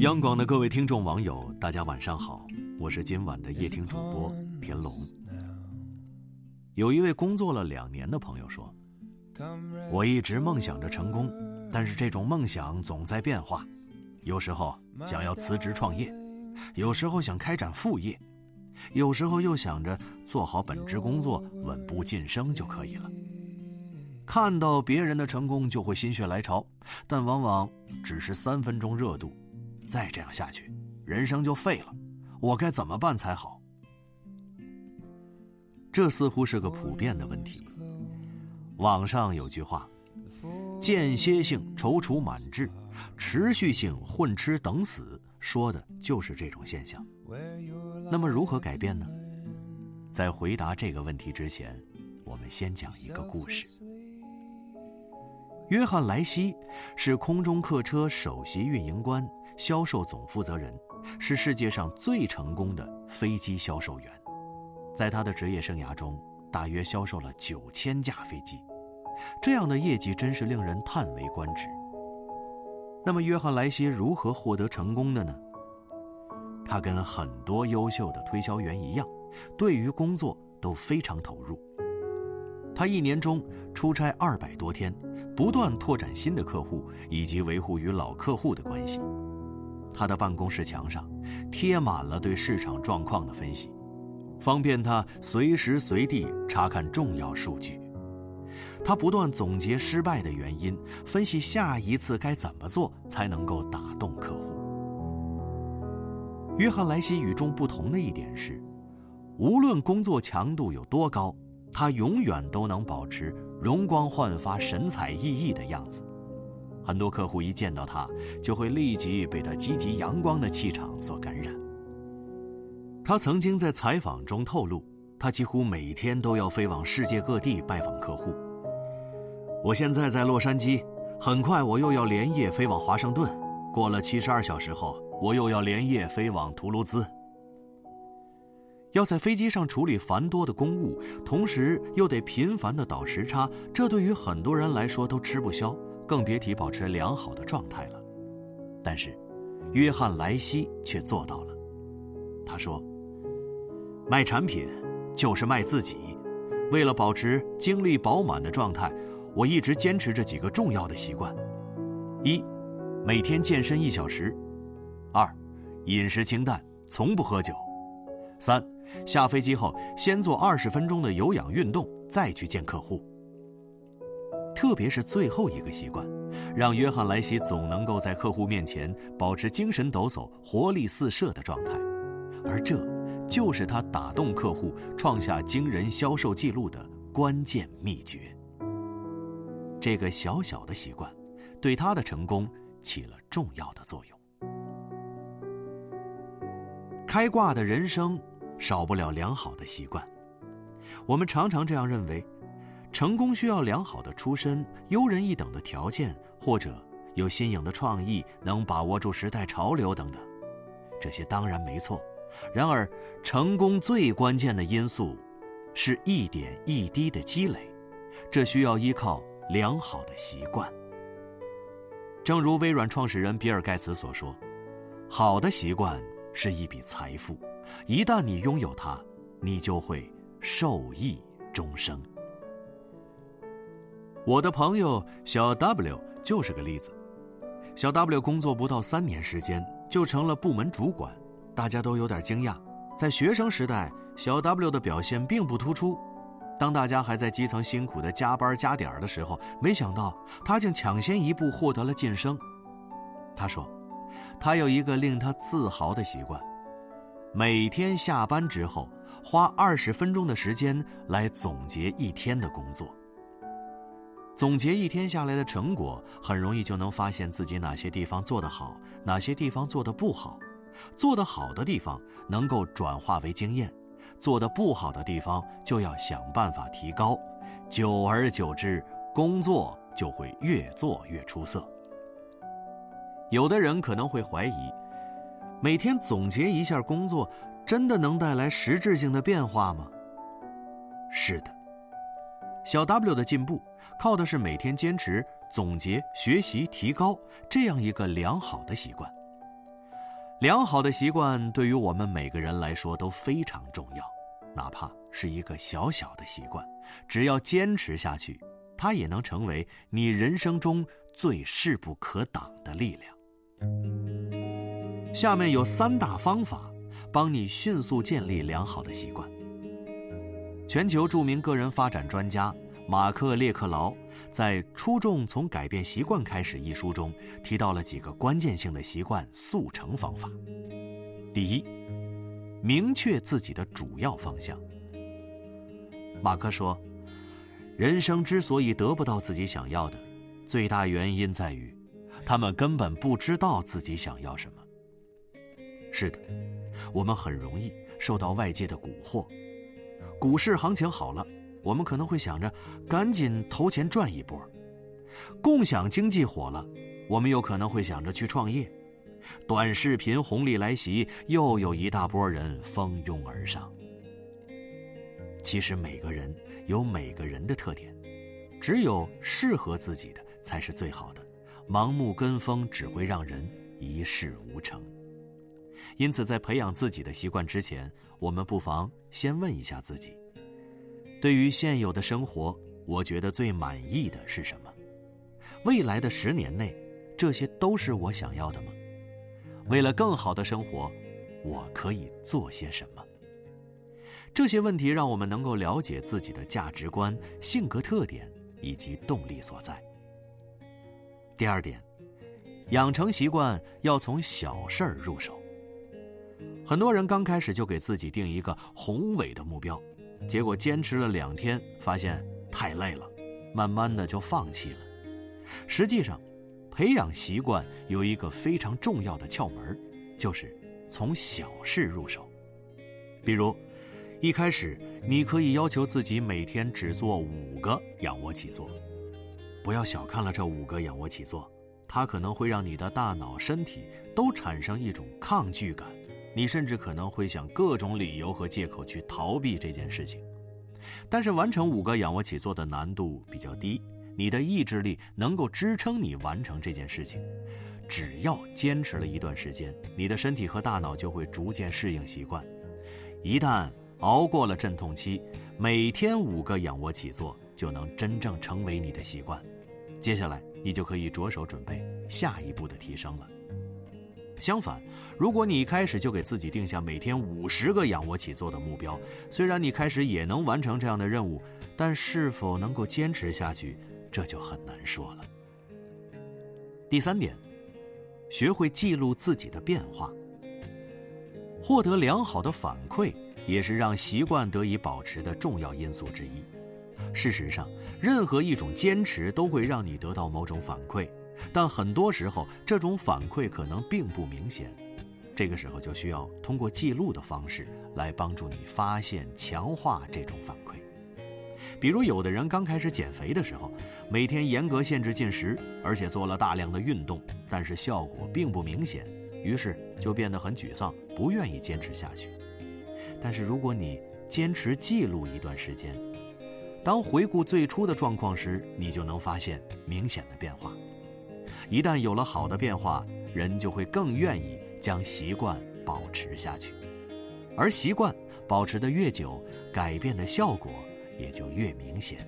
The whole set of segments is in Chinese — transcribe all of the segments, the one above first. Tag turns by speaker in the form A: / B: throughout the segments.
A: 央广的各位听众网友，大家晚上好，我是今晚的夜听主播田龙。有一位工作了两年的朋友说：“我一直梦想着成功，但是这种梦想总在变化，有时候想要辞职创业，有时候想开展副业，有时候又想着做好本职工作，稳步晋升就可以了。”看到别人的成功就会心血来潮，但往往只是三分钟热度，再这样下去，人生就废了。我该怎么办才好？这似乎是个普遍的问题。网上有句话：“间歇性踌躇满志，持续性混吃等死”，说的就是这种现象。那么如何改变呢？在回答这个问题之前，我们先讲一个故事。约翰·莱西是空中客车首席运营官、销售总负责人，是世界上最成功的飞机销售员。在他的职业生涯中，大约销售了九千架飞机，这样的业绩真是令人叹为观止。那么，约翰·莱西如何获得成功的呢？他跟很多优秀的推销员一样，对于工作都非常投入。他一年中出差二百多天，不断拓展新的客户以及维护与老客户的关系。他的办公室墙上贴满了对市场状况的分析，方便他随时随地查看重要数据。他不断总结失败的原因，分析下一次该怎么做才能够打动客户。约翰·莱西与众不同的一点是，无论工作强度有多高。他永远都能保持容光焕发、神采奕奕的样子，很多客户一见到他，就会立即被他积极阳光的气场所感染。他曾经在采访中透露，他几乎每天都要飞往世界各地拜访客户。我现在在洛杉矶，很快我又要连夜飞往华盛顿，过了七十二小时后，我又要连夜飞往图卢兹。要在飞机上处理繁多的公务，同时又得频繁的倒时差，这对于很多人来说都吃不消，更别提保持良好的状态了。但是，约翰·莱西却做到了。他说：“卖产品就是卖自己。为了保持精力饱满的状态，我一直坚持着几个重要的习惯：一，每天健身一小时；二，饮食清淡，从不喝酒；三。”下飞机后，先做二十分钟的有氧运动，再去见客户。特别是最后一个习惯，让约翰·莱西总能够在客户面前保持精神抖擞、活力四射的状态，而这就是他打动客户、创下惊人销售记录的关键秘诀。这个小小的习惯，对他的成功起了重要的作用。开挂的人生。少不了良好的习惯，我们常常这样认为：成功需要良好的出身、优人一等的条件，或者有新颖的创意，能把握住时代潮流等等。这些当然没错，然而成功最关键的因素，是一点一滴的积累，这需要依靠良好的习惯。正如微软创始人比尔盖茨所说：“好的习惯是一笔财富。”一旦你拥有它，你就会受益终生。我的朋友小 W 就是个例子。小 W 工作不到三年时间就成了部门主管，大家都有点惊讶。在学生时代，小 W 的表现并不突出。当大家还在基层辛苦的加班加点的时候，没想到他竟抢先一步获得了晋升。他说：“他有一个令他自豪的习惯。”每天下班之后，花二十分钟的时间来总结一天的工作。总结一天下来的成果，很容易就能发现自己哪些地方做得好，哪些地方做得不好。做得好的地方能够转化为经验，做得不好的地方就要想办法提高。久而久之，工作就会越做越出色。有的人可能会怀疑。每天总结一下工作，真的能带来实质性的变化吗？是的，小 W 的进步靠的是每天坚持总结、学习、提高这样一个良好的习惯。良好的习惯对于我们每个人来说都非常重要，哪怕是一个小小的习惯，只要坚持下去，它也能成为你人生中最势不可挡的力量。下面有三大方法，帮你迅速建立良好的习惯。全球著名个人发展专家马克·列克劳在《出众从改变习惯开始》一书中提到了几个关键性的习惯速成方法。第一，明确自己的主要方向。马克说：“人生之所以得不到自己想要的，最大原因在于，他们根本不知道自己想要什么。”是的，我们很容易受到外界的蛊惑。股市行情好了，我们可能会想着赶紧投钱赚一波；共享经济火了，我们有可能会想着去创业；短视频红利来袭，又有一大波人蜂拥而上。其实每个人有每个人的特点，只有适合自己的才是最好的。盲目跟风只会让人一事无成。因此，在培养自己的习惯之前，我们不妨先问一下自己：对于现有的生活，我觉得最满意的是什么？未来的十年内，这些都是我想要的吗？为了更好的生活，我可以做些什么？这些问题让我们能够了解自己的价值观、性格特点以及动力所在。第二点，养成习惯要从小事儿入手。很多人刚开始就给自己定一个宏伟的目标，结果坚持了两天，发现太累了，慢慢的就放弃了。实际上，培养习惯有一个非常重要的窍门，就是从小事入手。比如，一开始你可以要求自己每天只做五个仰卧起坐，不要小看了这五个仰卧起坐，它可能会让你的大脑、身体都产生一种抗拒感。你甚至可能会想各种理由和借口去逃避这件事情，但是完成五个仰卧起坐的难度比较低，你的意志力能够支撑你完成这件事情。只要坚持了一段时间，你的身体和大脑就会逐渐适应习惯。一旦熬过了阵痛期，每天五个仰卧起坐就能真正成为你的习惯。接下来，你就可以着手准备下一步的提升了。相反，如果你一开始就给自己定下每天五十个仰卧起坐的目标，虽然你开始也能完成这样的任务，但是否能够坚持下去，这就很难说了。第三点，学会记录自己的变化。获得良好的反馈，也是让习惯得以保持的重要因素之一。事实上，任何一种坚持都会让你得到某种反馈。但很多时候，这种反馈可能并不明显，这个时候就需要通过记录的方式来帮助你发现、强化这种反馈。比如，有的人刚开始减肥的时候，每天严格限制进食，而且做了大量的运动，但是效果并不明显，于是就变得很沮丧，不愿意坚持下去。但是，如果你坚持记录一段时间，当回顾最初的状况时，你就能发现明显的变化。一旦有了好的变化，人就会更愿意将习惯保持下去，而习惯保持的越久，改变的效果也就越明显。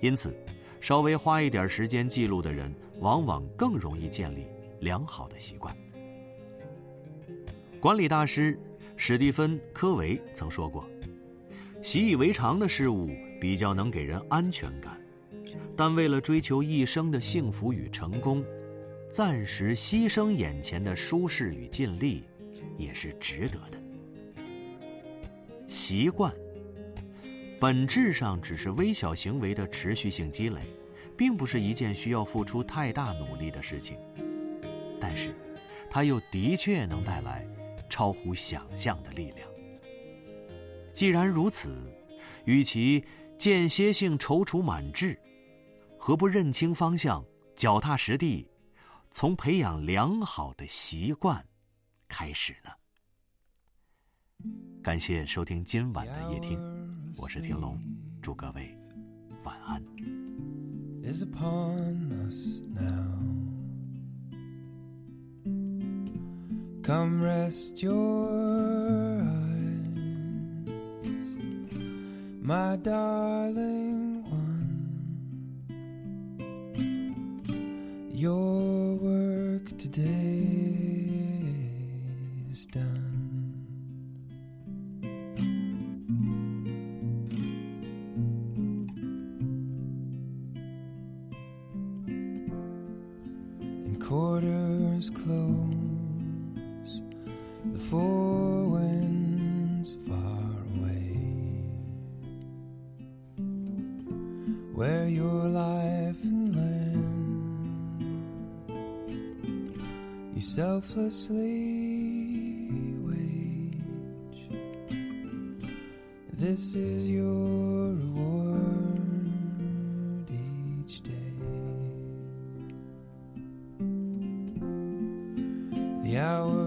A: 因此，稍微花一点时间记录的人，往往更容易建立良好的习惯。管理大师史蒂芬·科维曾说过：“习以为常的事物比较能给人安全感。”但为了追求一生的幸福与成功，暂时牺牲眼前的舒适与尽力，也是值得的。习惯本质上只是微小行为的持续性积累，并不是一件需要付出太大努力的事情。但是，它又的确能带来超乎想象的力量。既然如此，与其间歇性踌躇满志，何不认清方向，脚踏实地，从培养良好的习惯开始呢？感谢收听今晚的夜听，我是天龙，祝各位晚安。
B: is upon us now. Come rest your eyes, my darling Your work today is done. And quarters close, the four selflessly wage. This is your reward each day. the hour